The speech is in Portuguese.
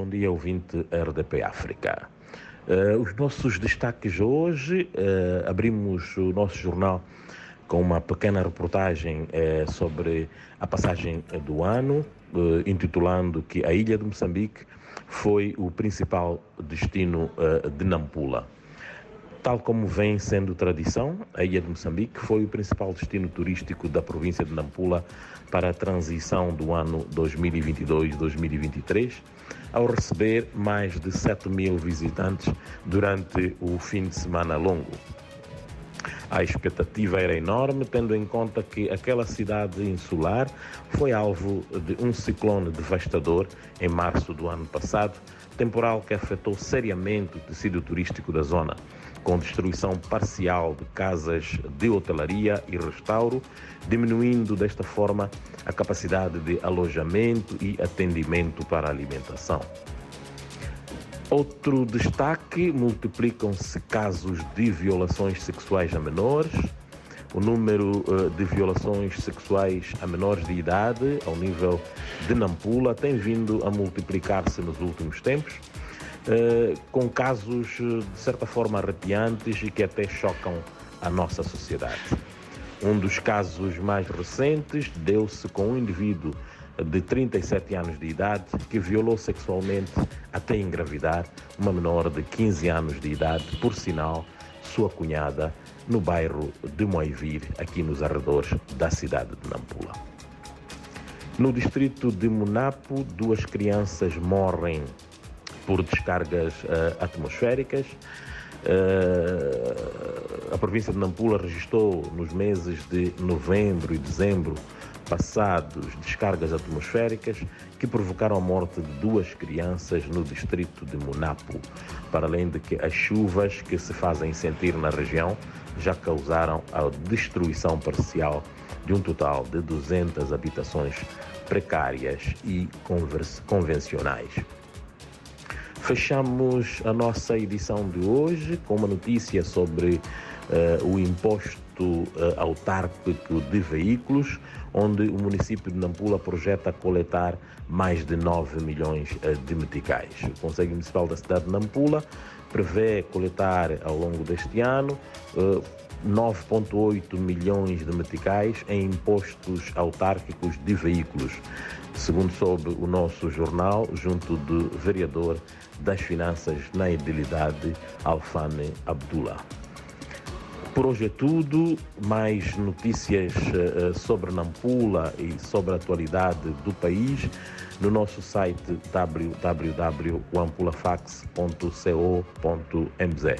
bom dia, ouvinte RDP África. Uh, os nossos destaques hoje, uh, abrimos o nosso jornal com uma pequena reportagem uh, sobre a passagem do ano, intitulando que a ilha de Moçambique foi o principal destino de Nampula. Tal como vem sendo tradição, a ilha de Moçambique foi o principal destino turístico da província de Nampula para a transição do ano 2022-2023, ao receber mais de 7 mil visitantes durante o fim de semana longo. A expectativa era enorme, tendo em conta que aquela cidade insular foi alvo de um ciclone devastador em março do ano passado, temporal que afetou seriamente o tecido turístico da zona com destruição parcial de casas de hotelaria e restauro, diminuindo desta forma a capacidade de alojamento e atendimento para alimentação. Outro destaque: multiplicam-se casos de violações sexuais a menores. O número eh, de violações sexuais a menores de idade, ao nível de Nampula, tem vindo a multiplicar-se nos últimos tempos eh, com casos eh, de certa forma arrepiantes e que até chocam a nossa sociedade. Um dos casos mais recentes deu-se com um indivíduo de 37 anos de idade que violou sexualmente até engravidar uma menor de 15 anos de idade, por sinal, sua cunhada, no bairro de Moivir, aqui nos arredores da cidade de Nampula. No distrito de Munapo, duas crianças morrem por descargas uh, atmosféricas. Uh, província de Nampula registrou nos meses de novembro e dezembro passados descargas atmosféricas que provocaram a morte de duas crianças no distrito de Munapo, para além de que as chuvas que se fazem sentir na região já causaram a destruição parcial de um total de 200 habitações precárias e convencionais. Fechamos a nossa edição de hoje com uma notícia sobre uh, o imposto uh, autárquico de veículos, onde o município de Nampula projeta coletar mais de 9 milhões uh, de meticais. O Conselho Municipal da cidade de Nampula prevê coletar ao longo deste ano 9,8 milhões de meticais em impostos autárquicos de veículos, segundo soube o nosso jornal, junto do vereador das Finanças na Edilidade, Alfane Abdullah. Por hoje é tudo. Mais notícias uh, sobre Nampula e sobre a atualidade do país no nosso site www.ampulafax.co.mz.